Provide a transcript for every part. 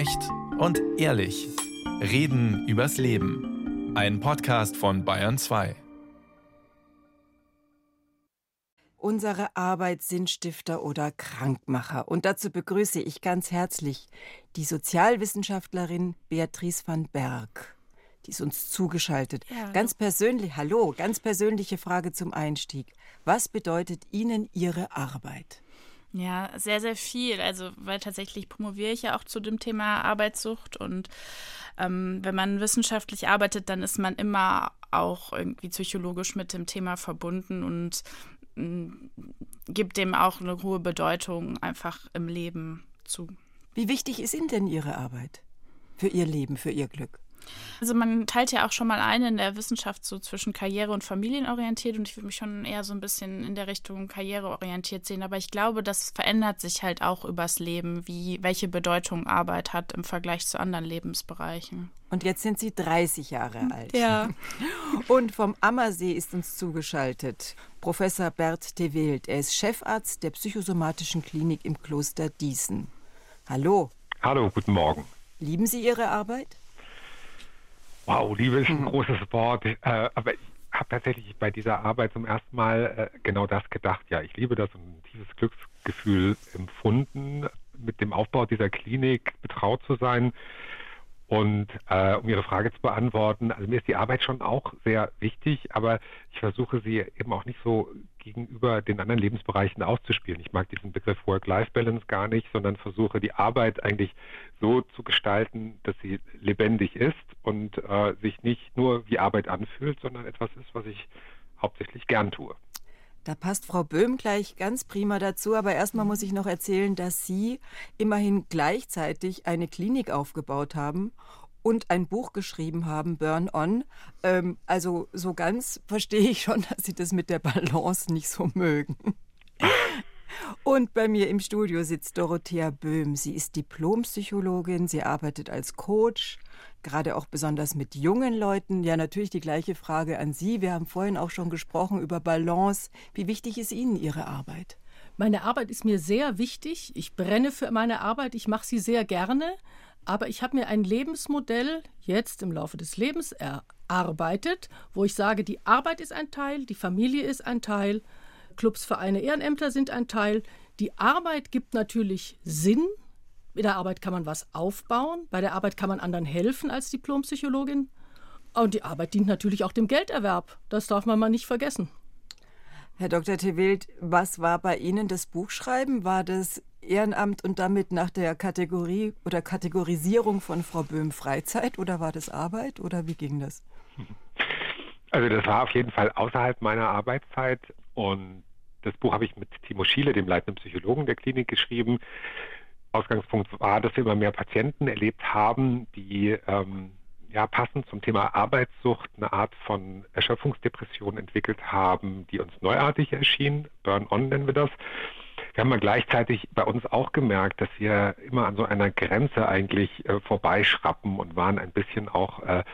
Echt und ehrlich. Reden übers Leben. Ein Podcast von Bayern 2. Unsere Arbeit Sinnstifter oder Krankmacher. Und dazu begrüße ich ganz herzlich die Sozialwissenschaftlerin Beatrice van Berg. Die ist uns zugeschaltet. Ja, ganz persönlich, hallo, ganz persönliche Frage zum Einstieg. Was bedeutet Ihnen Ihre Arbeit? Ja, sehr, sehr viel. Also, weil tatsächlich promoviere ich ja auch zu dem Thema Arbeitssucht und ähm, wenn man wissenschaftlich arbeitet, dann ist man immer auch irgendwie psychologisch mit dem Thema verbunden und äh, gibt dem auch eine hohe Bedeutung einfach im Leben zu. Wie wichtig ist Ihnen denn Ihre Arbeit für Ihr Leben, für Ihr Glück? Also man teilt ja auch schon mal ein in der Wissenschaft so zwischen Karriere und Familienorientiert und ich würde mich schon eher so ein bisschen in der Richtung Karriereorientiert sehen. Aber ich glaube, das verändert sich halt auch übers Leben, wie welche Bedeutung Arbeit hat im Vergleich zu anderen Lebensbereichen. Und jetzt sind Sie 30 Jahre alt. Ja. Und vom Ammersee ist uns zugeschaltet Professor Bert de Wild. Er ist Chefarzt der psychosomatischen Klinik im Kloster Diesen. Hallo. Hallo, guten Morgen. Lieben Sie Ihre Arbeit? Wow, Liebe ist ein mhm. großes Wort. Äh, aber ich habe tatsächlich bei dieser Arbeit zum ersten Mal äh, genau das gedacht. Ja, ich liebe das und ein tiefes Glücksgefühl empfunden, mit dem Aufbau dieser Klinik betraut zu sein. Und äh, um Ihre Frage zu beantworten, also mir ist die Arbeit schon auch sehr wichtig, aber ich versuche sie eben auch nicht so gegenüber den anderen Lebensbereichen auszuspielen. Ich mag diesen Begriff Work-Life-Balance gar nicht, sondern versuche die Arbeit eigentlich so zu gestalten, dass sie lebendig ist und äh, sich nicht nur wie Arbeit anfühlt, sondern etwas ist, was ich hauptsächlich gern tue. Da passt Frau Böhm gleich ganz prima dazu. Aber erstmal muss ich noch erzählen, dass Sie immerhin gleichzeitig eine Klinik aufgebaut haben und ein Buch geschrieben haben, Burn On. Ähm, also so ganz verstehe ich schon, dass Sie das mit der Balance nicht so mögen. Und bei mir im Studio sitzt Dorothea Böhm. Sie ist Diplompsychologin, sie arbeitet als Coach, gerade auch besonders mit jungen Leuten. Ja, natürlich die gleiche Frage an Sie. Wir haben vorhin auch schon gesprochen über Balance. Wie wichtig ist Ihnen Ihre Arbeit? Meine Arbeit ist mir sehr wichtig. Ich brenne für meine Arbeit. Ich mache sie sehr gerne. Aber ich habe mir ein Lebensmodell jetzt im Laufe des Lebens erarbeitet, wo ich sage, die Arbeit ist ein Teil, die Familie ist ein Teil, Clubs, Vereine, Ehrenämter sind ein Teil. Die Arbeit gibt natürlich Sinn mit der Arbeit kann man was aufbauen, bei der Arbeit kann man anderen helfen als Diplompsychologin. Und die Arbeit dient natürlich auch dem Gelderwerb. Das darf man mal nicht vergessen. Herr Dr. Tewild, was war bei Ihnen das Buchschreiben? War das Ehrenamt und damit nach der Kategorie oder Kategorisierung von Frau Böhm Freizeit oder war das Arbeit oder wie ging das? Also das war auf jeden Fall außerhalb meiner Arbeitszeit und das Buch habe ich mit Timo Schiele, dem leitenden Psychologen der Klinik, geschrieben. Ausgangspunkt war, dass wir immer mehr Patienten erlebt haben, die ähm, ja, passend zum Thema Arbeitssucht eine Art von Erschöpfungsdepression entwickelt haben, die uns neuartig erschien. Burn-on nennen wir das. Wir haben mal gleichzeitig bei uns auch gemerkt, dass wir immer an so einer Grenze eigentlich äh, vorbeischrappen und waren ein bisschen auch äh,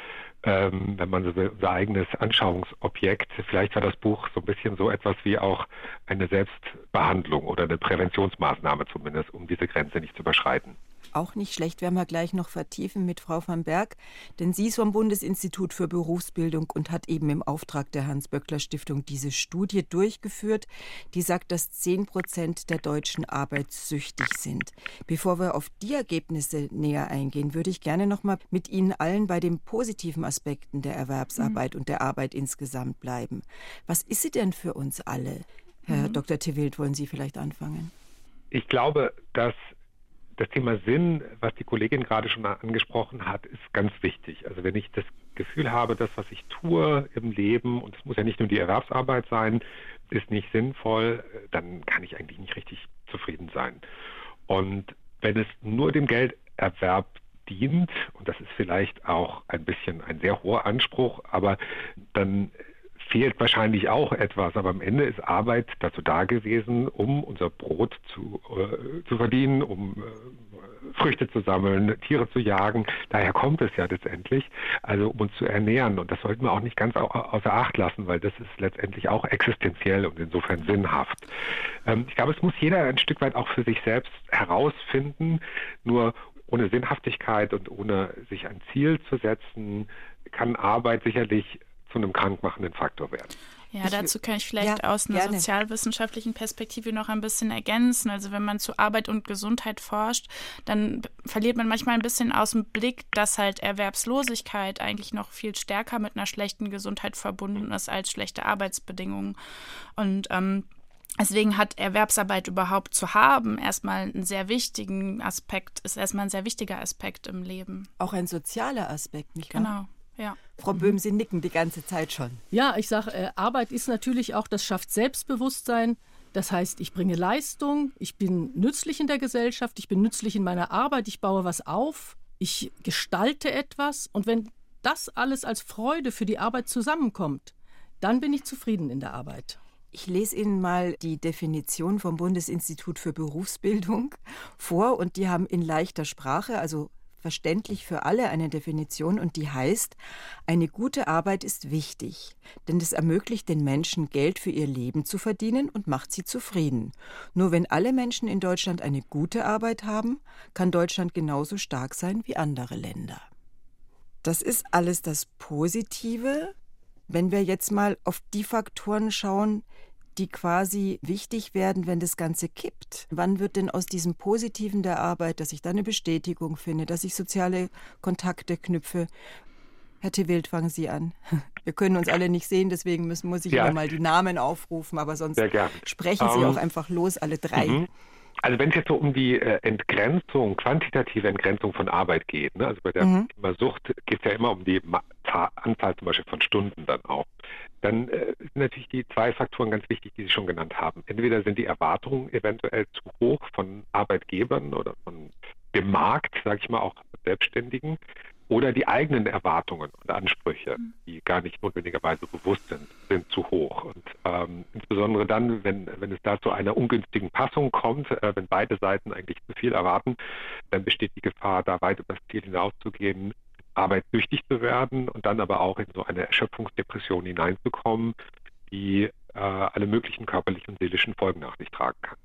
ähm, wenn man so will, unser eigenes Anschauungsobjekt. Vielleicht war das Buch so ein bisschen so etwas wie auch eine Selbstbehandlung oder eine Präventionsmaßnahme zumindest, um diese Grenze nicht zu überschreiten auch nicht schlecht, werden wir gleich noch vertiefen mit Frau van Berg, denn sie ist vom Bundesinstitut für Berufsbildung und hat eben im Auftrag der Hans-Böckler-Stiftung diese Studie durchgeführt, die sagt, dass 10 Prozent der Deutschen arbeitssüchtig sind. Bevor wir auf die Ergebnisse näher eingehen, würde ich gerne noch mal mit Ihnen allen bei den positiven Aspekten der Erwerbsarbeit mhm. und der Arbeit insgesamt bleiben. Was ist sie denn für uns alle? Herr mhm. Dr. Tewild, wollen Sie vielleicht anfangen? Ich glaube, dass das Thema Sinn, was die Kollegin gerade schon angesprochen hat, ist ganz wichtig. Also wenn ich das Gefühl habe, das, was ich tue im Leben, und es muss ja nicht nur die Erwerbsarbeit sein, ist nicht sinnvoll, dann kann ich eigentlich nicht richtig zufrieden sein. Und wenn es nur dem Gelderwerb dient, und das ist vielleicht auch ein bisschen ein sehr hoher Anspruch, aber dann fehlt wahrscheinlich auch etwas, aber am Ende ist Arbeit dazu da gewesen, um unser Brot zu, äh, zu verdienen, um äh, Früchte zu sammeln, Tiere zu jagen. Daher kommt es ja letztendlich, also um uns zu ernähren. Und das sollten wir auch nicht ganz au außer Acht lassen, weil das ist letztendlich auch existenziell und insofern sinnhaft. Ähm, ich glaube, es muss jeder ein Stück weit auch für sich selbst herausfinden. Nur ohne Sinnhaftigkeit und ohne sich ein Ziel zu setzen, kann Arbeit sicherlich zu einem krankmachenden Faktor werden. Ja, dazu kann ich vielleicht ja, aus einer gerne. sozialwissenschaftlichen Perspektive noch ein bisschen ergänzen. Also wenn man zu Arbeit und Gesundheit forscht, dann verliert man manchmal ein bisschen aus dem Blick, dass halt Erwerbslosigkeit eigentlich noch viel stärker mit einer schlechten Gesundheit verbunden ist als schlechte Arbeitsbedingungen. Und ähm, Deswegen hat Erwerbsarbeit überhaupt zu haben erstmal einen sehr wichtigen Aspekt, ist erstmal ein sehr wichtiger Aspekt im Leben. Auch ein sozialer Aspekt, nicht wahr? Genau. Ja. Frau Böhm, Sie nicken die ganze Zeit schon. Ja, ich sage, äh, Arbeit ist natürlich auch, das schafft Selbstbewusstsein. Das heißt, ich bringe Leistung, ich bin nützlich in der Gesellschaft, ich bin nützlich in meiner Arbeit, ich baue was auf, ich gestalte etwas. Und wenn das alles als Freude für die Arbeit zusammenkommt, dann bin ich zufrieden in der Arbeit. Ich lese Ihnen mal die Definition vom Bundesinstitut für Berufsbildung vor und die haben in leichter Sprache, also verständlich für alle eine Definition und die heißt, eine gute Arbeit ist wichtig, denn es ermöglicht den Menschen Geld für ihr Leben zu verdienen und macht sie zufrieden. Nur wenn alle Menschen in Deutschland eine gute Arbeit haben, kann Deutschland genauso stark sein wie andere Länder. Das ist alles das Positive. Wenn wir jetzt mal auf die Faktoren schauen, die quasi wichtig werden, wenn das Ganze kippt. Wann wird denn aus diesem Positiven der Arbeit, dass ich da eine Bestätigung finde, dass ich soziale Kontakte knüpfe? Herr Tewild, fangen Sie an. Wir können uns alle nicht sehen, deswegen müssen, muss ich ja. mal die Namen aufrufen, aber sonst sprechen Sie um, auch ähm, einfach los, alle drei. Mhm. Also wenn es jetzt so um die äh, Entgrenzung, quantitative Entgrenzung von Arbeit geht, ne? also bei der mhm. Sucht geht es ja immer um die Anzahl zum Beispiel von Stunden dann auch dann äh, sind natürlich die zwei Faktoren ganz wichtig, die Sie schon genannt haben. Entweder sind die Erwartungen eventuell zu hoch von Arbeitgebern oder von dem Markt, sage ich mal, auch Selbstständigen, oder die eigenen Erwartungen und Ansprüche, mhm. die gar nicht notwendigerweise bewusst sind, sind zu hoch. Und ähm, insbesondere dann, wenn, wenn es da zu einer ungünstigen Passung kommt, äh, wenn beide Seiten eigentlich zu viel erwarten, dann besteht die Gefahr, da weit über das Ziel hinauszugehen, arbeitssüchtig zu werden und dann aber auch in so eine Erschöpfungsdepression hineinzukommen, die äh, alle möglichen körperlichen und seelischen Folgen nach sich tragen kann.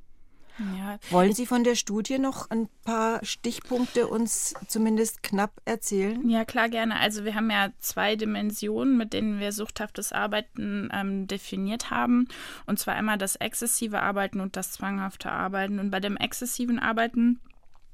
Ja. Wollen Sie von der Studie noch ein paar Stichpunkte uns zumindest knapp erzählen? Ja, klar, gerne. Also wir haben ja zwei Dimensionen, mit denen wir suchthaftes Arbeiten ähm, definiert haben. Und zwar einmal das exzessive Arbeiten und das zwanghafte Arbeiten. Und bei dem exzessiven Arbeiten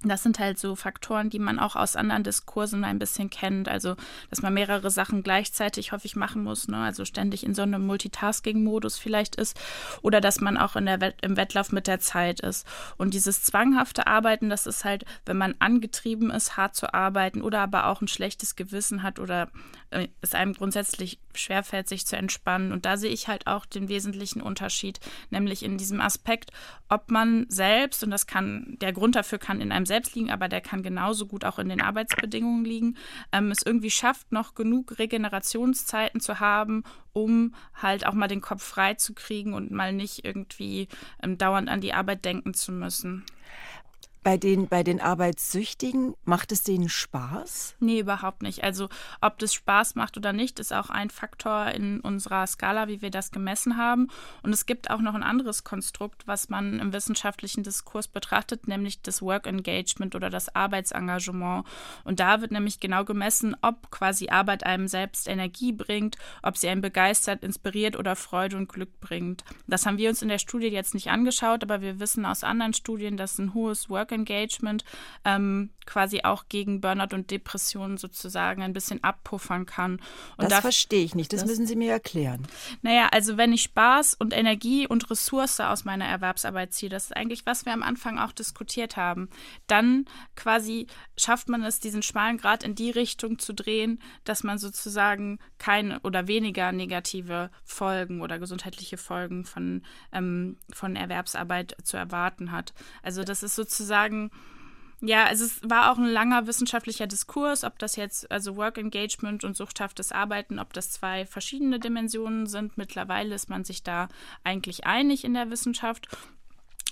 das sind halt so Faktoren, die man auch aus anderen Diskursen ein bisschen kennt. Also, dass man mehrere Sachen gleichzeitig häufig machen muss, ne? also ständig in so einem Multitasking-Modus vielleicht ist. Oder dass man auch in der Wett im Wettlauf mit der Zeit ist. Und dieses zwanghafte Arbeiten, das ist halt, wenn man angetrieben ist, hart zu arbeiten oder aber auch ein schlechtes Gewissen hat oder äh, es einem grundsätzlich schwerfällt, sich zu entspannen. Und da sehe ich halt auch den wesentlichen Unterschied, nämlich in diesem Aspekt, ob man selbst, und das kann, der Grund dafür kann in einem selbst liegen, aber der kann genauso gut auch in den Arbeitsbedingungen liegen, ähm, es irgendwie schafft, noch genug Regenerationszeiten zu haben, um halt auch mal den Kopf frei zu kriegen und mal nicht irgendwie ähm, dauernd an die Arbeit denken zu müssen. Bei den, bei den Arbeitssüchtigen, macht es denen Spaß? Nee, überhaupt nicht. Also ob das Spaß macht oder nicht, ist auch ein Faktor in unserer Skala, wie wir das gemessen haben. Und es gibt auch noch ein anderes Konstrukt, was man im wissenschaftlichen Diskurs betrachtet, nämlich das Work Engagement oder das Arbeitsengagement. Und da wird nämlich genau gemessen, ob quasi Arbeit einem selbst Energie bringt, ob sie einen begeistert, inspiriert oder Freude und Glück bringt. Das haben wir uns in der Studie jetzt nicht angeschaut, aber wir wissen aus anderen Studien, dass ein hohes Work Engagement ähm, quasi auch gegen Burnout und Depressionen sozusagen ein bisschen abpuffern kann. Und das verstehe ich nicht, das, das, müssen Sie mir erklären. Naja, also wenn ich Spaß und Energie und Ressource aus meiner Erwerbsarbeit ziehe, das ist eigentlich, was wir am Anfang auch diskutiert haben, dann quasi schafft man es, diesen schmalen Grad in die Richtung zu drehen, dass man sozusagen keine oder weniger negative Folgen oder gesundheitliche Folgen von, ähm, von Erwerbsarbeit zu erwarten hat. Also das ist sozusagen sagen, ja, also es war auch ein langer wissenschaftlicher Diskurs, ob das jetzt, also Work Engagement und suchthaftes Arbeiten, ob das zwei verschiedene Dimensionen sind. Mittlerweile ist man sich da eigentlich einig in der Wissenschaft.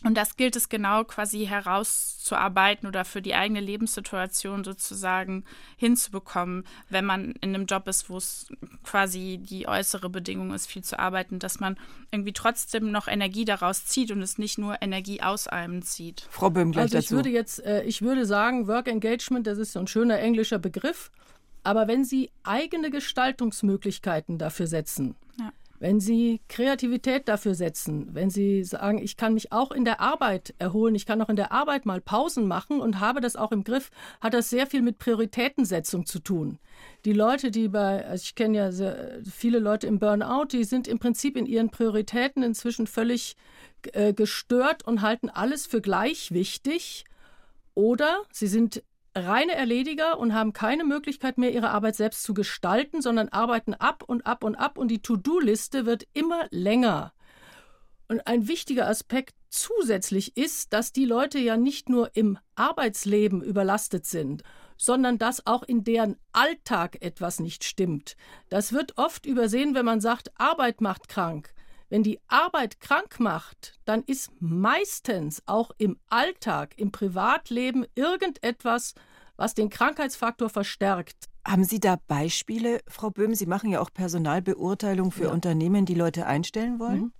Und das gilt es genau quasi herauszuarbeiten oder für die eigene Lebenssituation sozusagen hinzubekommen, wenn man in einem Job ist, wo es quasi die äußere Bedingung ist, viel zu arbeiten, dass man irgendwie trotzdem noch Energie daraus zieht und es nicht nur Energie aus einem zieht. Frau Böhm, gleich also ich dazu. würde jetzt, äh, ich würde sagen, Work Engagement, das ist so ein schöner englischer Begriff. Aber wenn Sie eigene Gestaltungsmöglichkeiten dafür setzen. Wenn Sie Kreativität dafür setzen, wenn Sie sagen, ich kann mich auch in der Arbeit erholen, ich kann auch in der Arbeit mal Pausen machen und habe das auch im Griff, hat das sehr viel mit Prioritätensetzung zu tun. Die Leute, die bei, also ich kenne ja sehr, viele Leute im Burnout, die sind im Prinzip in ihren Prioritäten inzwischen völlig äh, gestört und halten alles für gleich wichtig. Oder sie sind reine Erlediger und haben keine Möglichkeit mehr, ihre Arbeit selbst zu gestalten, sondern arbeiten ab und ab und ab und die To-Do-Liste wird immer länger. Und ein wichtiger Aspekt zusätzlich ist, dass die Leute ja nicht nur im Arbeitsleben überlastet sind, sondern dass auch in deren Alltag etwas nicht stimmt. Das wird oft übersehen, wenn man sagt, Arbeit macht krank. Wenn die Arbeit krank macht, dann ist meistens auch im Alltag, im Privatleben irgendetwas, was den Krankheitsfaktor verstärkt. Haben Sie da Beispiele, Frau Böhm? Sie machen ja auch Personalbeurteilung für Ja. Unternehmen, die Leute einstellen wollen. Mhm.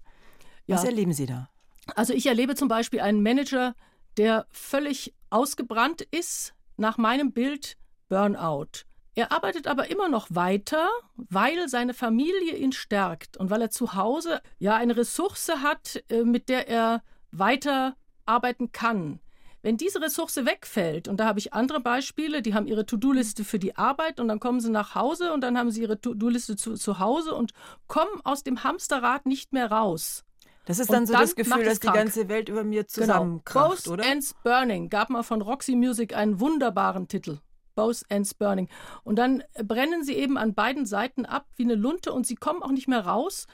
Was Ja. erleben Sie da? Also ich erlebe zum Beispiel einen Manager, der völlig ausgebrannt ist, nach meinem Bild Burnout. Er arbeitet aber immer noch weiter, weil seine Familie ihn stärkt und weil er zu Hause ja eine Ressource hat, äh, mit der er weiter arbeiten kann. Wenn diese Ressource wegfällt, und da habe ich andere Beispiele, die haben ihre To-Do-Liste für die Arbeit und dann kommen sie nach Hause und dann haben sie ihre To-Do-Liste zu, zu Hause und kommen aus dem Hamsterrad nicht mehr raus. Das ist Und dann so dann das Gefühl, dass die ganze Welt über mir Genau. zusammenkracht, Both oder? Ends Burning gab mal von Roxy Music einen wunderbaren Titel. Both Ends Burning. Und dann brennen sie eben an beiden Seiten ab wie eine Lunte und sie kommen auch nicht mehr raus.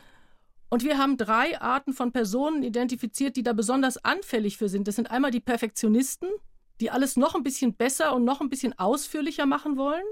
Und wir haben drei Arten von Personen identifiziert, die da besonders anfällig für sind. Das sind einmal die Perfektionisten, die alles noch ein bisschen besser und noch ein bisschen ausführlicher machen wollen.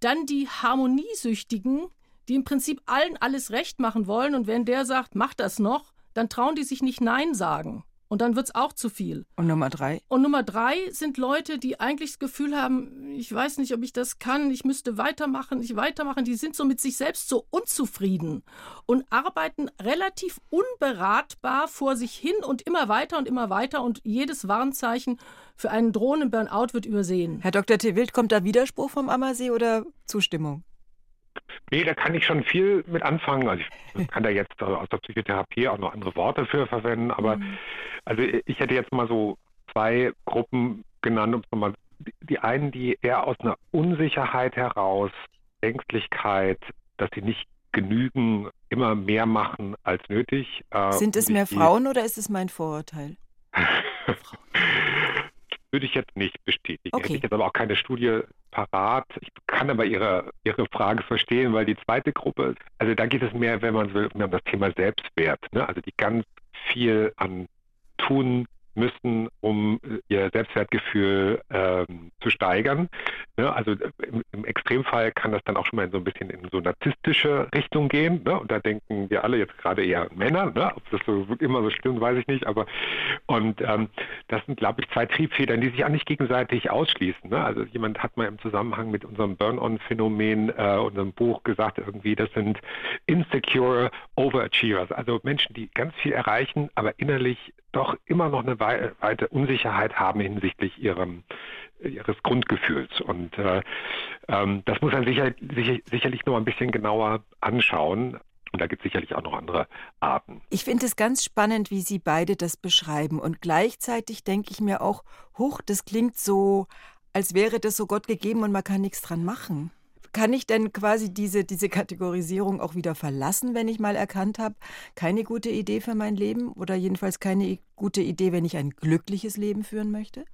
Dann die Harmoniesüchtigen, die im Prinzip allen alles recht machen wollen. Und wenn der sagt, mach das noch, dann trauen die sich nicht Nein sagen. Und dann wird es auch zu viel. Und Nummer drei. Und Nummer drei sind Leute, die eigentlich das Gefühl haben, ich weiß nicht, ob ich das kann, ich müsste weitermachen, ich weitermachen. Die sind so mit sich selbst so unzufrieden und arbeiten relativ unberatbar vor sich hin und immer weiter und immer weiter und jedes Warnzeichen für einen drohenden Burnout wird übersehen. Herr Dr. T. Wild, kommt da Widerspruch vom Ammersee oder Zustimmung? Nee, da kann ich schon viel mit anfangen. Also ich kann da jetzt aus der Psychotherapie auch noch andere Worte für verwenden, aber Mhm. also ich hätte jetzt mal so zwei Gruppen genannt, um es nochmal die- einen, die eher aus einer Unsicherheit heraus, Ängstlichkeit, dass sie nicht genügen, immer mehr machen als nötig. äh, Sind es mehr Frauen oder ist es mein Vorurteil? Würde ich jetzt nicht bestätigen. Okay. Hätte ich jetzt aber auch keine Studie parat. Ich kann aber Ihre, Ihre Frage verstehen, weil die zweite Gruppe, also da geht es mehr, wenn man so will, um das Thema Selbstwert. Ne? Also die ganz viel an tun müssen, um äh, ihr Selbstwertgefühl ähm, zu steigern. Ne? Also äh, im, im Extremfall kann das dann auch schon mal so ein bisschen in so narzisstische Richtung gehen. Ne? Und da denken wir alle jetzt gerade eher Männer. Ne? Ob das so immer so stimmt, weiß ich nicht. Aber und ähm, das sind, glaube ich, zwei Triebfedern, die sich auch nicht gegenseitig ausschließen. Ne? Also jemand hat mal im Zusammenhang mit unserem Burn-on-Phänomen, äh, unserem Buch gesagt, irgendwie, das sind insecure Overachievers, also Menschen, die ganz viel erreichen, aber innerlich doch immer noch eine wei weite Unsicherheit haben hinsichtlich ihrem ihres Grundgefühls. Und äh, ähm, das muss man sicher, sicher, sicherlich noch ein bisschen genauer anschauen. Und da gibt es sicherlich auch noch andere Arten. Ich finde es ganz spannend, wie Sie beide das beschreiben. Und gleichzeitig denke ich mir auch, huch, das klingt so, als wäre das so Gott gegeben und man kann nichts dran machen. Kann ich denn quasi diese, diese Kategorisierung auch wieder verlassen, wenn ich mal erkannt habe, keine gute Idee für mein Leben oder jedenfalls keine gute Idee, wenn ich ein glückliches Leben führen möchte?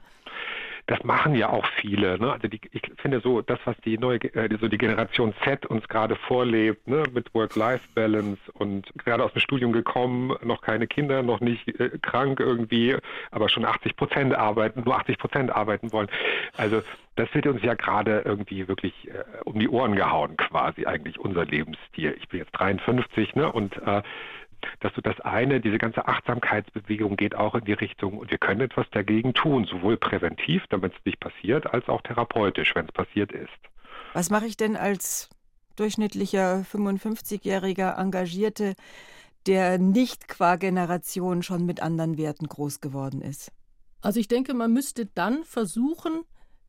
Das machen ja auch viele. Ne? Also die, ich finde so, das, was die neue, äh, so die Generation Z uns gerade vorlebt, ne? mit Work-Life-Balance und gerade aus dem Studium gekommen, noch keine Kinder, noch nicht äh, krank irgendwie, aber schon 80 Prozent arbeiten, nur 80 Prozent arbeiten wollen. Also das wird uns ja gerade irgendwie wirklich äh, um die Ohren gehauen, quasi eigentlich unser Lebensstil. Ich bin jetzt 53, ne? Und äh, dass so das eine, diese ganze Achtsamkeitsbewegung geht auch in die Richtung und wir können etwas dagegen tun, sowohl präventiv, damit es nicht passiert, als auch therapeutisch, wenn es passiert ist. Was mache ich denn als durchschnittlicher 55-jähriger Engagierte, der nicht qua Generation schon mit anderen Werten groß geworden ist? Also ich denke, man müsste dann versuchen,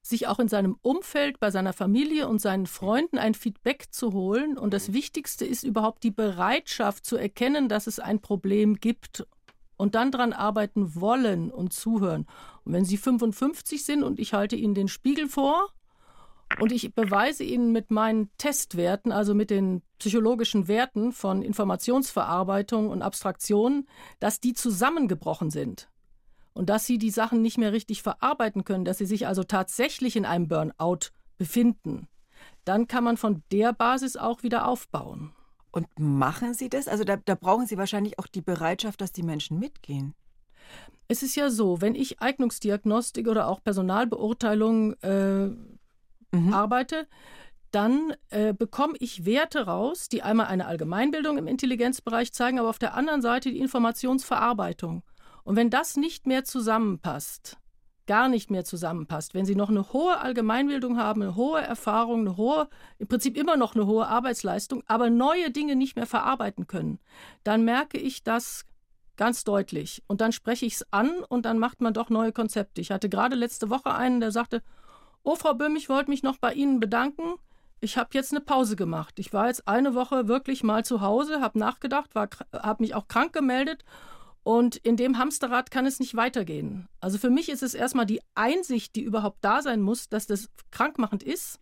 sich auch in seinem Umfeld, bei seiner Familie und seinen Freunden ein Feedback zu holen. Und das Wichtigste ist überhaupt die Bereitschaft zu erkennen, dass es ein Problem gibt und dann daran arbeiten wollen und zuhören. Und wenn Sie 55 sind und ich halte Ihnen den Spiegel vor und ich beweise Ihnen mit meinen Testwerten, also mit den psychologischen Werten von Informationsverarbeitung und Abstraktion, dass die zusammengebrochen sind und dass sie die Sachen nicht mehr richtig verarbeiten können, dass sie sich also tatsächlich in einem Burnout befinden, dann kann man von der Basis auch wieder aufbauen. Und machen Sie das? Also da, da brauchen Sie wahrscheinlich auch die Bereitschaft, dass die Menschen mitgehen. Es ist ja so, wenn ich Eignungsdiagnostik oder auch Personalbeurteilung äh, mhm. arbeite, dann äh, bekomme ich Werte raus, die einmal eine Allgemeinbildung im Intelligenzbereich zeigen, aber auf der anderen Seite die Informationsverarbeitung. Und wenn das nicht mehr zusammenpasst, gar nicht mehr zusammenpasst, wenn Sie noch eine hohe Allgemeinbildung haben, eine hohe Erfahrung, eine hohe, im Prinzip immer noch eine hohe Arbeitsleistung, aber neue Dinge nicht mehr verarbeiten können, dann merke ich das ganz deutlich. Und dann spreche ich es an und dann macht man doch neue Konzepte. Ich hatte gerade letzte Woche einen, der sagte, oh Frau Böhm, ich wollte mich noch bei Ihnen bedanken. Ich habe jetzt eine Pause gemacht. Ich war jetzt eine Woche wirklich mal zu Hause, habe nachgedacht, habe mich auch krank gemeldet und in dem Hamsterrad kann es nicht weitergehen. Also für mich ist es erstmal die Einsicht, die überhaupt da sein muss, dass das krankmachend ist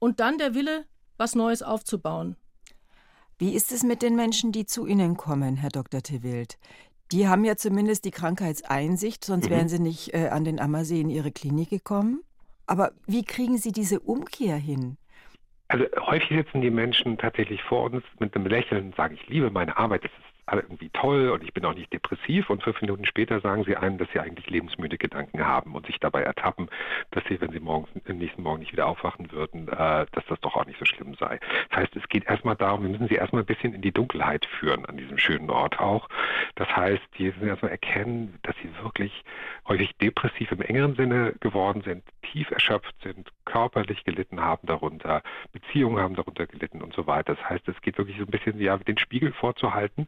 und dann der Wille, was Neues aufzubauen. Wie ist es mit den Menschen, die zu Ihnen kommen, Herr Dr. Tewild? Die haben ja zumindest die Krankheitseinsicht, sonst mhm. wären sie nicht äh, an den Ammersee in ihre Klinik gekommen. Aber wie kriegen Sie diese Umkehr hin? Also häufig sitzen die Menschen tatsächlich vor uns mit einem Lächeln und sagen, ich liebe meine Arbeit, das ist alle irgendwie toll und ich bin auch nicht depressiv und fünf Minuten später sagen sie einem, dass sie eigentlich lebensmüde Gedanken haben und sich dabei ertappen, dass sie, wenn sie morgens, am nächsten Morgen nicht wieder aufwachen würden, äh, dass das doch auch nicht so schlimm sei. Das heißt, es geht erstmal darum, wir müssen sie erstmal ein bisschen in die Dunkelheit führen an diesem schönen Ort auch. Das heißt, die müssen erstmal erkennen, dass sie wirklich häufig depressiv im engeren Sinne geworden sind, tief erschöpft sind, körperlich gelitten haben darunter, Beziehungen haben darunter gelitten und so weiter. Das heißt, es geht wirklich so ein bisschen ja den Spiegel vorzuhalten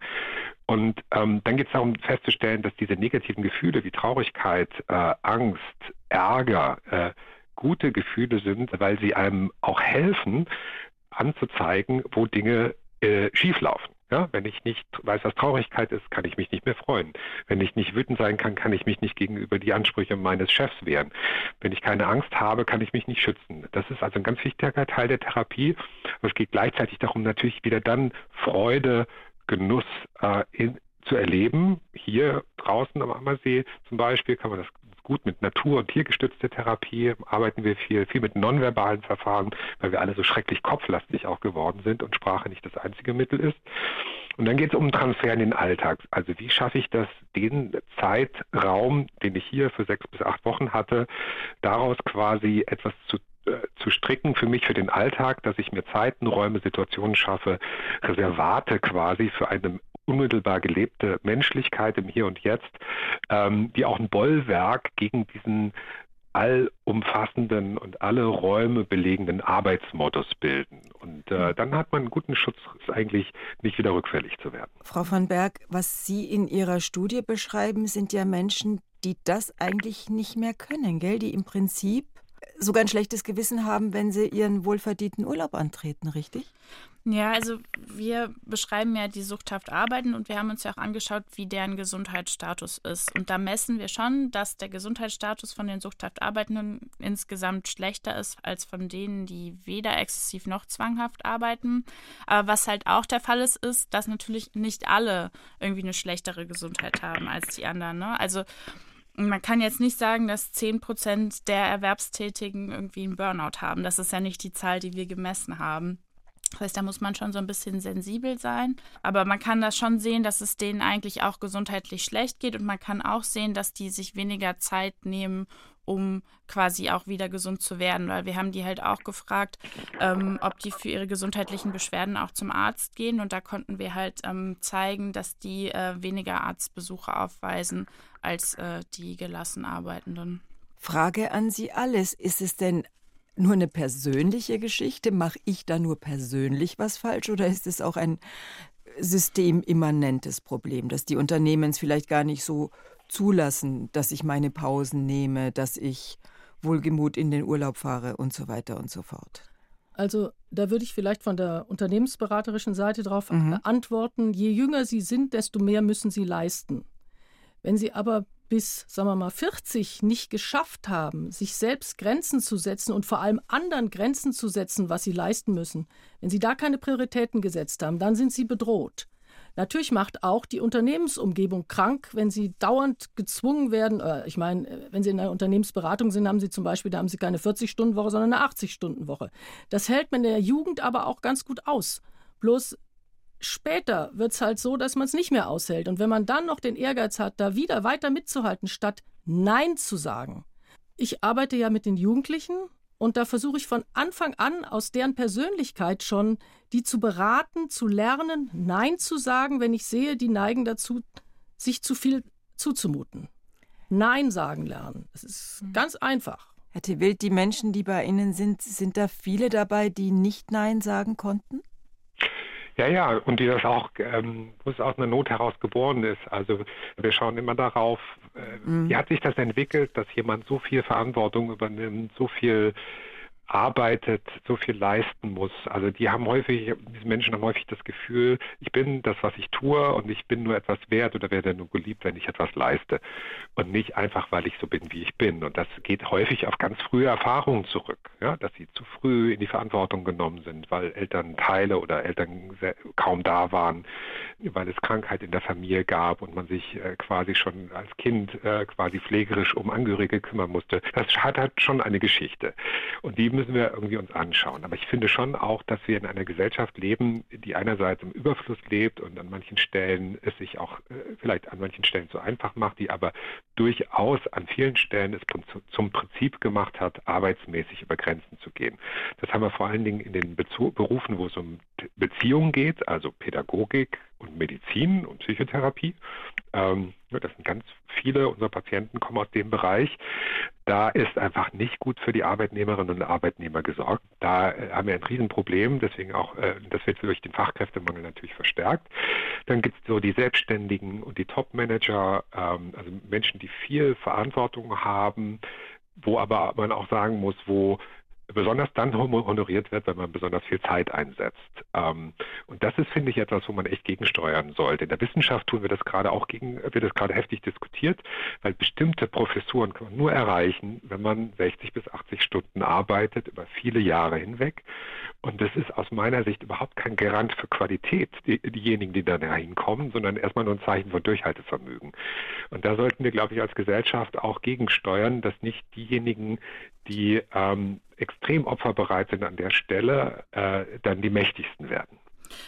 und ähm, dann geht es darum festzustellen, dass diese negativen Gefühle wie Traurigkeit, äh, Angst, Ärger äh, gute Gefühle sind, weil sie einem auch helfen, anzuzeigen, wo Dinge äh, schieflaufen. Ja, wenn ich nicht weiß, was Traurigkeit ist, kann ich mich nicht mehr freuen. Wenn ich nicht wütend sein kann, kann ich mich nicht gegenüber die Ansprüche meines Chefs wehren. Wenn ich keine Angst habe, kann ich mich nicht schützen. Das ist also ein ganz wichtiger Teil der Therapie. Aber es geht gleichzeitig darum, natürlich wieder dann Freude, Genuss äh, in, zu erleben. Hier draußen am Ammersee zum Beispiel kann man das gut mit Natur- und tiergestützter Therapie arbeiten wir viel, viel mit nonverbalen Verfahren, weil wir alle so schrecklich kopflastig auch geworden sind und Sprache nicht das einzige Mittel ist. Und dann geht es um Transfer in den Alltag. Also wie schaffe ich das, den Zeitraum, den ich hier für sechs bis acht Wochen hatte, daraus quasi etwas zu äh, zu stricken für mich, für den Alltag, dass ich mir Zeiten, Räume, Situationen schaffe, Reservate quasi für eine unmittelbar gelebte Menschlichkeit im Hier und Jetzt, ähm, die auch ein Bollwerk gegen diesen allumfassenden und alle Räume belegenden Arbeitsmodus bilden. Und äh, hm. dann hat man einen guten Schutz, eigentlich nicht wieder rückfällig zu werden. Frau von Berg, was Sie in Ihrer Studie beschreiben, sind ja Menschen, die das eigentlich nicht mehr können, gell? Die im Prinzip sogar ein schlechtes Gewissen haben, wenn sie ihren wohlverdienten Urlaub antreten, richtig? Ja, also wir beschreiben ja die suchthaft arbeiten und wir haben uns ja auch angeschaut, wie deren Gesundheitsstatus ist. Und da messen wir schon, dass der Gesundheitsstatus von den suchthaft Arbeitenden insgesamt schlechter ist als von denen, die weder exzessiv noch zwanghaft arbeiten. Aber was halt auch der Fall ist, ist, dass natürlich nicht alle irgendwie eine schlechtere Gesundheit haben als die anderen. Ne? Also man kann jetzt nicht sagen, dass 10 Prozent der Erwerbstätigen irgendwie einen Burnout haben. Das ist ja nicht die Zahl, die wir gemessen haben. Das heißt, da muss man schon so ein bisschen sensibel sein. Aber man kann das schon sehen, dass es denen eigentlich auch gesundheitlich schlecht geht. Und man kann auch sehen, dass die sich weniger Zeit nehmen, um quasi auch wieder gesund zu werden. Weil wir haben die halt auch gefragt, ähm, ob die für ihre gesundheitlichen Beschwerden auch zum Arzt gehen. Und da konnten wir halt ähm, zeigen, dass die äh, weniger Arztbesuche aufweisen als äh, die gelassen Arbeitenden. Frage an Sie alles. Ist es denn nur eine persönliche Geschichte? Mache ich da nur persönlich was falsch oder ist es auch ein systemimmanentes Problem, dass die Unternehmen es vielleicht gar nicht so zulassen, dass ich meine Pausen nehme, dass ich wohlgemut in den Urlaub fahre und so weiter und so fort. Also da würde ich vielleicht von der unternehmensberaterischen Seite darauf mhm. antworten, je jünger Sie sind, desto mehr müssen Sie leisten. Wenn Sie aber bis, sagen wir mal, 40 nicht geschafft haben, sich selbst Grenzen zu setzen und vor allem anderen Grenzen zu setzen, was sie leisten müssen, wenn sie da keine Prioritäten gesetzt haben, dann sind sie bedroht. Natürlich macht auch die Unternehmensumgebung krank, wenn sie dauernd gezwungen werden. Äh, ich meine, wenn Sie in einer Unternehmensberatung sind, haben Sie zum Beispiel, da haben Sie keine 40-Stunden-Woche, sondern eine 80-Stunden-Woche. Das hält man in der Jugend aber auch ganz gut aus. Bloß später wird es halt so, dass man es nicht mehr aushält. Und wenn man dann noch den Ehrgeiz hat, da wieder weiter mitzuhalten, statt Nein zu sagen. Ich arbeite ja mit den Jugendlichen und da versuche ich von Anfang an aus deren Persönlichkeit schon, die zu beraten, zu lernen, Nein zu sagen, wenn ich sehe, die neigen dazu, sich zu viel zuzumuten. Nein sagen lernen. Das ist mhm. ganz einfach. Herr Tewild, die Menschen, die bei Ihnen sind, sind da viele dabei, die nicht Nein sagen konnten? Ja, ja, und die das auch, ähm, wo es aus einer Not heraus geboren ist. Also wir schauen immer darauf, äh, mhm. wie hat sich das entwickelt, dass jemand so viel Verantwortung übernimmt, so viel arbeitet, so viel leisten muss. Also die haben häufig, diese Menschen haben häufig das Gefühl, ich bin das, was ich tue und ich bin nur etwas wert oder werde nur geliebt, wenn ich etwas leiste. Und nicht einfach, weil ich so bin, wie ich bin. Und das geht häufig auf ganz frühe Erfahrungen zurück, ja, dass sie zu früh in die Verantwortung genommen sind, weil Elternteile oder Eltern kaum da waren, weil es Krankheit in der Familie gab und man sich äh, quasi schon als Kind äh, quasi pflegerisch um Angehörige kümmern musste. Das hat halt schon eine Geschichte. Und die müssen wir irgendwie uns anschauen. Aber ich finde schon auch, dass wir in einer Gesellschaft leben, die einerseits im Überfluss lebt und an manchen Stellen es sich auch äh, vielleicht an manchen Stellen zu einfach macht, die aber durchaus an vielen Stellen es zum Prinzip gemacht hat, arbeitsmäßig über Grenzen zu gehen. Das haben wir vor allen Dingen in den Berufen, wo es um Beziehungen geht, also Pädagogik und Medizin und Psychotherapie. Ähm, das sind ganz viele unserer Patienten kommen aus dem Bereich. Da ist einfach nicht gut für die Arbeitnehmerinnen und Arbeitnehmer gesorgt. Da äh, haben wir ein Riesenproblem, deswegen auch, äh, das wird durch den Fachkräftemangel natürlich verstärkt. Dann gibt es so die Selbstständigen und die Top-Manager, ähm, also Menschen, die viel Verantwortung haben, wo aber man auch sagen muss, wo besonders dann honoriert wird, wenn man besonders viel Zeit einsetzt. Ähm, und das ist, finde ich, etwas, wo man echt gegensteuern sollte. In der Wissenschaft tun wir das gerade auch gegen, wird das gerade heftig diskutiert, weil bestimmte Professuren kann man nur erreichen, wenn man 60 bis 80 Stunden arbeitet über viele Jahre hinweg. Und das ist aus meiner Sicht überhaupt kein Garant für Qualität, die, diejenigen, die da hinkommen, sondern erstmal nur ein Zeichen von Durchhaltevermögen. Und da sollten wir, glaube ich, als Gesellschaft auch gegensteuern, dass nicht diejenigen, die ähm, extrem opferbereit sind an der Stelle, äh, dann die mächtigsten werden.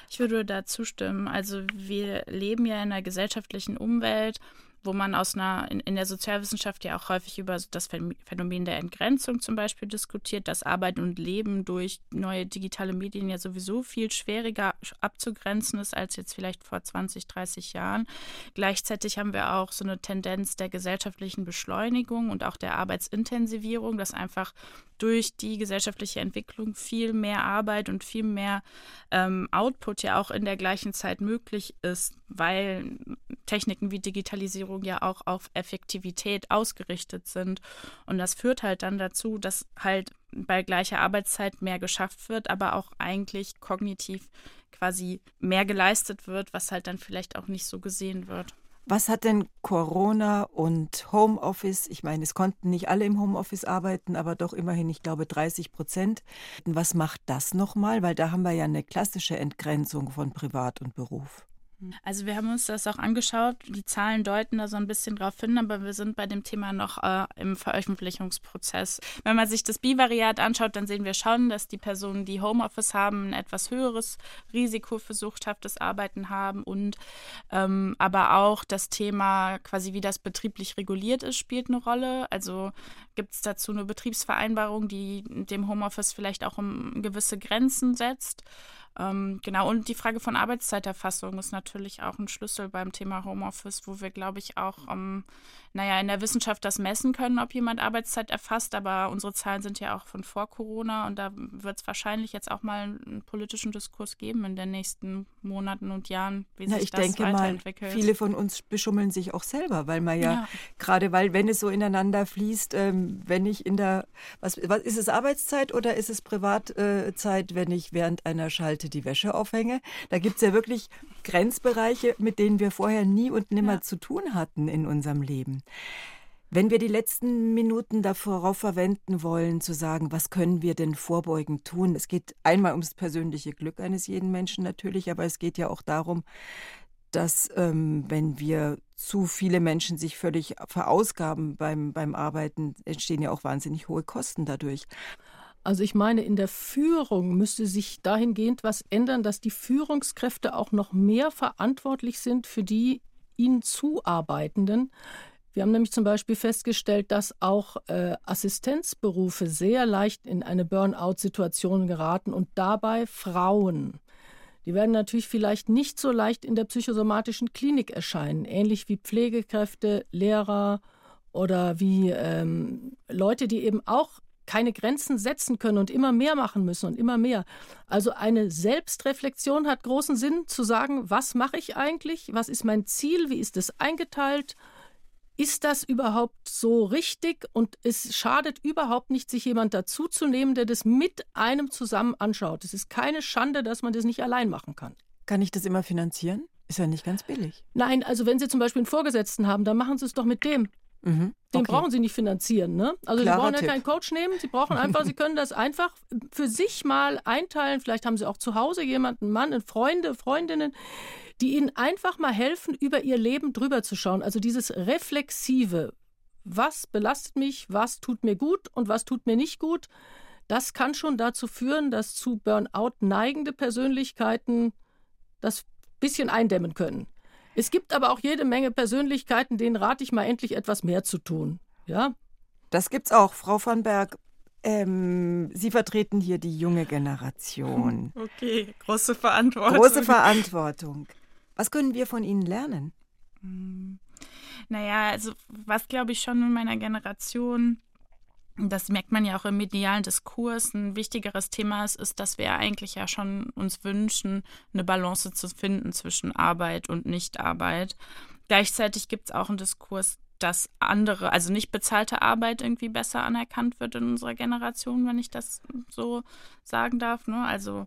Ich würde da zustimmen. Also wir leben ja in einer gesellschaftlichen Umwelt, wo man aus einer, in, in, der Sozialwissenschaft ja auch häufig über das Phänomen der Entgrenzung zum Beispiel diskutiert, dass Arbeit und Leben durch neue digitale Medien ja sowieso viel schwieriger abzugrenzen ist als jetzt vielleicht vor 20, 30 Jahren. Gleichzeitig haben wir auch so eine Tendenz der gesellschaftlichen Beschleunigung und auch der Arbeitsintensivierung, dass einfach durch die gesellschaftliche Entwicklung viel mehr Arbeit und viel mehr ähm, Output ja auch in der gleichen Zeit möglich ist, weil Techniken wie Digitalisierung ja auch auf Effektivität ausgerichtet sind. Und das führt halt dann dazu, dass halt bei gleicher Arbeitszeit mehr geschafft wird, aber auch eigentlich kognitiv quasi mehr geleistet wird, was halt dann vielleicht auch nicht so gesehen wird. Was hat denn Corona und Homeoffice, ich meine, es konnten nicht alle im Homeoffice arbeiten, aber doch immerhin, ich glaube, 30 Prozent. Was macht das nochmal? Weil da haben wir ja eine klassische Entgrenzung von Privat und Beruf. Also wir haben uns das auch angeschaut. Die Zahlen deuten da so ein bisschen drauf hin, aber wir sind bei dem Thema noch äh, im Veröffentlichungsprozess. Wenn man sich das Bivariat anschaut, dann sehen wir schon, dass die Personen, die Homeoffice haben, ein etwas höheres Risiko für suchthaftes Arbeiten haben und ähm, aber auch das Thema quasi, wie das betrieblich reguliert ist, spielt eine Rolle. Also gibt es dazu eine Betriebsvereinbarung, die dem Homeoffice vielleicht auch um gewisse Grenzen setzt. Ähm, genau, und die Frage von Arbeitszeiterfassung ist natürlich auch ein Schlüssel beim Thema Homeoffice, wo wir, glaube ich, auch, ähm, naja, in der Wissenschaft das messen können, ob jemand Arbeitszeit erfasst, aber unsere Zahlen sind ja auch von vor Corona und da wird es wahrscheinlich jetzt auch mal einen politischen Diskurs geben in den nächsten Monaten und Jahren, wie Na, sich ich das denke weiterentwickelt. Mal, viele von uns beschummeln sich auch selber, weil man ja, ja. gerade weil, wenn es so ineinander fließt, ähm, wenn ich in der, was, was ist es Arbeitszeit oder ist es Privatzeit, äh, wenn ich während einer Schalte Seite die Wäsche aufhänge. Da gibt es ja wirklich Grenzbereiche, mit denen wir vorher nie und nimmer ja. zu tun hatten in unserem Leben. Wenn wir die letzten Minuten darauf verwenden wollen, zu sagen, was können wir denn vorbeugend tun? Es geht einmal ums persönliche Glück eines jeden Menschen natürlich, aber es geht ja auch darum, dass ähm, wenn wir zu viele Menschen sich völlig verausgaben beim, beim Arbeiten, entstehen ja auch wahnsinnig hohe Kosten dadurch. Also ich meine, in der Führung müsste sich dahingehend was ändern, dass die Führungskräfte auch noch mehr verantwortlich sind für die ihnen Zuarbeitenden. Wir haben nämlich zum Beispiel festgestellt, dass auch äh, Assistenzberufe sehr leicht in eine Burnout-Situation geraten und dabei Frauen. Die werden natürlich vielleicht nicht so leicht in der psychosomatischen Klinik erscheinen, ähnlich wie Pflegekräfte, Lehrer oder wie ähm, Leute, die eben auch keine Grenzen setzen können und immer mehr machen müssen und immer mehr. Also eine Selbstreflexion hat großen Sinn zu sagen, was mache ich eigentlich? Was ist mein Ziel? Wie ist es eingeteilt? Ist das überhaupt so richtig? Und es schadet überhaupt nicht, sich jemand dazuzunehmen, der das mit einem zusammen anschaut. Es ist keine Schande, dass man das nicht allein machen kann. Kann ich das immer finanzieren? Ist ja nicht ganz billig. Nein, also wenn Sie zum Beispiel einen Vorgesetzten haben, dann machen Sie es doch mit dem. Mhm. Den okay. brauchen Sie nicht finanzieren. Ne? Also Klarer Sie brauchen ja keinen Coach nehmen. Sie brauchen einfach, Sie können das einfach für sich mal einteilen. Vielleicht haben Sie auch zu Hause jemanden, Mann, Freunde, Freundinnen, die Ihnen einfach mal helfen, über Ihr Leben drüber zu schauen. Also dieses Reflexive. Was belastet mich? Was tut mir gut und was tut mir nicht gut? Das kann schon dazu führen, dass zu Burnout neigende Persönlichkeiten das bisschen eindämmen können. Es gibt aber auch jede Menge Persönlichkeiten, denen rate ich mal endlich etwas mehr zu tun. Ja? Das gibt's auch, Frau van Berg. Ähm, Sie vertreten hier die junge Generation. Okay, große Verantwortung. Große Verantwortung. Was können wir von Ihnen lernen? Hm. Naja, also was glaube ich schon in meiner Generation das merkt man ja auch im medialen Diskurs, ein wichtigeres Thema ist, ist, dass wir eigentlich ja schon uns wünschen, eine Balance zu finden zwischen Arbeit und Nichtarbeit. Gleichzeitig gibt es auch einen Diskurs, dass andere, also nicht bezahlte Arbeit irgendwie besser anerkannt wird in unserer Generation, wenn ich das so sagen darf. Ne? Also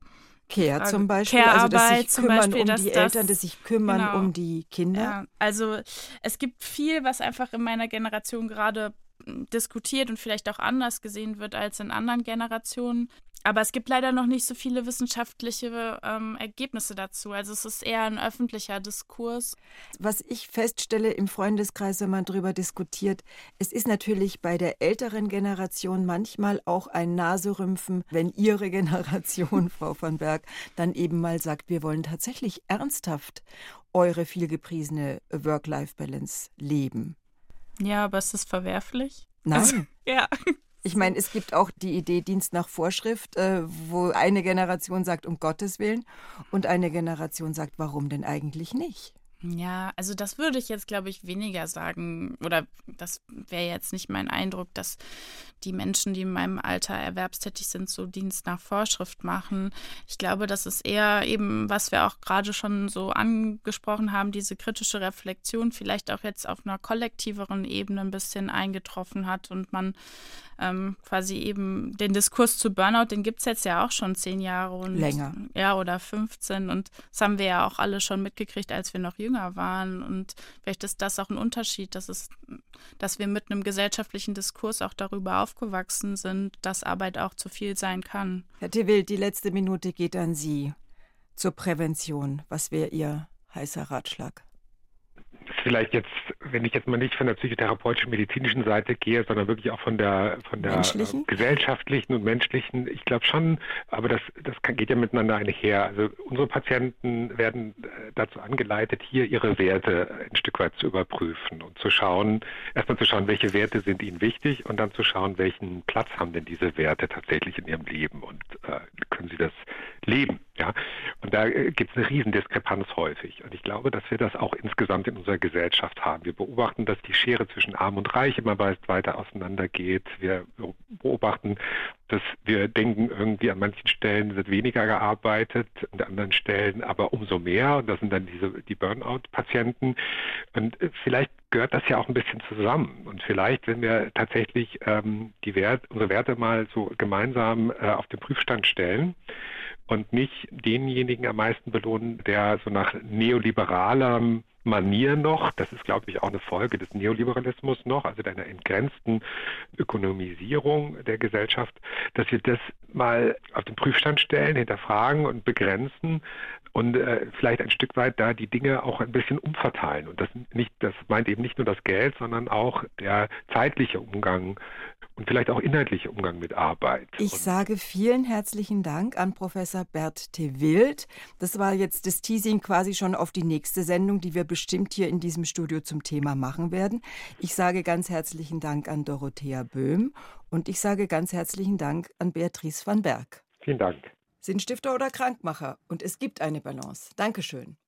Care zum Beispiel, Care also dass sich kümmern Beispiel, um die Eltern, dass sich kümmern genau, um die Kinder. Ja, also es gibt viel, was einfach in meiner Generation gerade diskutiert und vielleicht auch anders gesehen wird als in anderen Generationen. Aber es gibt leider noch nicht so viele wissenschaftliche ähm, Ergebnisse dazu. Also es ist eher ein öffentlicher Diskurs. Was ich feststelle im Freundeskreis, wenn man darüber diskutiert, es ist natürlich bei der älteren Generation manchmal auch ein Naserümpfen, wenn ihre Generation, Frau von Berg, dann eben mal sagt, wir wollen tatsächlich ernsthaft eure vielgepriesene Work-Life-Balance leben. Ja, aber ist das verwerflich? Nein. Also, ja. Ich meine, es gibt auch die Idee Dienst nach Vorschrift, äh, wo eine Generation sagt, um Gottes Willen, und eine Generation sagt, warum denn eigentlich nicht? Ja, also das würde ich jetzt, glaube ich, weniger sagen. Oder das wäre jetzt nicht mein Eindruck, dass die Menschen, die in meinem Alter erwerbstätig sind, so Dienst nach Vorschrift machen. Ich glaube, das ist eher eben, was wir auch gerade schon so angesprochen haben, diese kritische Reflexion vielleicht auch jetzt auf einer kollektiveren Ebene ein bisschen eingetroffen hat und man ähm, quasi eben den Diskurs zu Burnout, den gibt es jetzt ja auch schon zehn Jahre und länger. Ja, oder 15 und das haben wir ja auch alle schon mitgekriegt, als wir noch jünger waren. Und vielleicht ist das auch ein Unterschied, dass es, dass wir mit einem gesellschaftlichen Diskurs auch darüber aufgewachsen sind, dass Arbeit auch zu viel sein kann. Herr Tewil, die letzte Minute geht an Sie zur Prävention. Was wäre Ihr heißer Ratschlag? Vielleicht jetzt, wenn ich jetzt mal nicht von der psychotherapeutischen, medizinischen Seite gehe, sondern wirklich auch von der von der menschlichen? gesellschaftlichen und menschlichen, ich glaube schon, aber das, das kann, geht ja miteinander einher. Also unsere Patienten werden äh, dazu angeleitet, hier ihre Werte ein Stück weit zu überprüfen und zu schauen, erstmal zu schauen, welche Werte sind ihnen wichtig und dann zu schauen, welchen Platz haben denn diese Werte tatsächlich in ihrem Leben und äh, können sie das leben. Ja? Und da äh, gibt es eine Riesendiskrepanz häufig. Und ich glaube, dass wir das auch insgesamt in unserer Gesellschaft haben. Wir beobachten, dass die Schere zwischen Arm und Reich immer weiter auseinandergeht. Wir beobachten, dass wir denken, irgendwie an manchen Stellen wird weniger gearbeitet, an anderen Stellen aber umso mehr. Und das sind dann diese die Burnout-Patienten. Und äh, vielleicht gehört das ja auch ein bisschen zusammen. Und vielleicht, wenn wir tatsächlich ähm, die Wert, unsere Werte mal so gemeinsam äh, auf den Prüfstand stellen, und nicht denjenigen am meisten belohnen, der so nach neoliberaler Manier noch, das ist, glaube ich, auch eine Folge des Neoliberalismus noch, also einer entgrenzten Ökonomisierung der Gesellschaft, dass wir das mal auf den Prüfstand stellen, hinterfragen und begrenzen und äh, vielleicht ein Stück weit da die Dinge auch ein bisschen umverteilen. Und das nicht, das meint eben nicht nur das Geld, sondern auch der zeitliche Umgang und vielleicht auch inhaltlicher Umgang mit Arbeit. Ich und sage vielen herzlichen Dank an Professor Bert T. Wild. Das war jetzt das Teasing quasi schon auf die nächste Sendung, die wir bestimmt hier in diesem Studio zum Thema machen werden. Ich sage ganz herzlichen Dank an Dorothea Böhm und ich sage ganz herzlichen Dank an Beatrice van Berg. Vielen Dank. Sinnstifter oder Krankmacher und es gibt eine Balance. Dankeschön.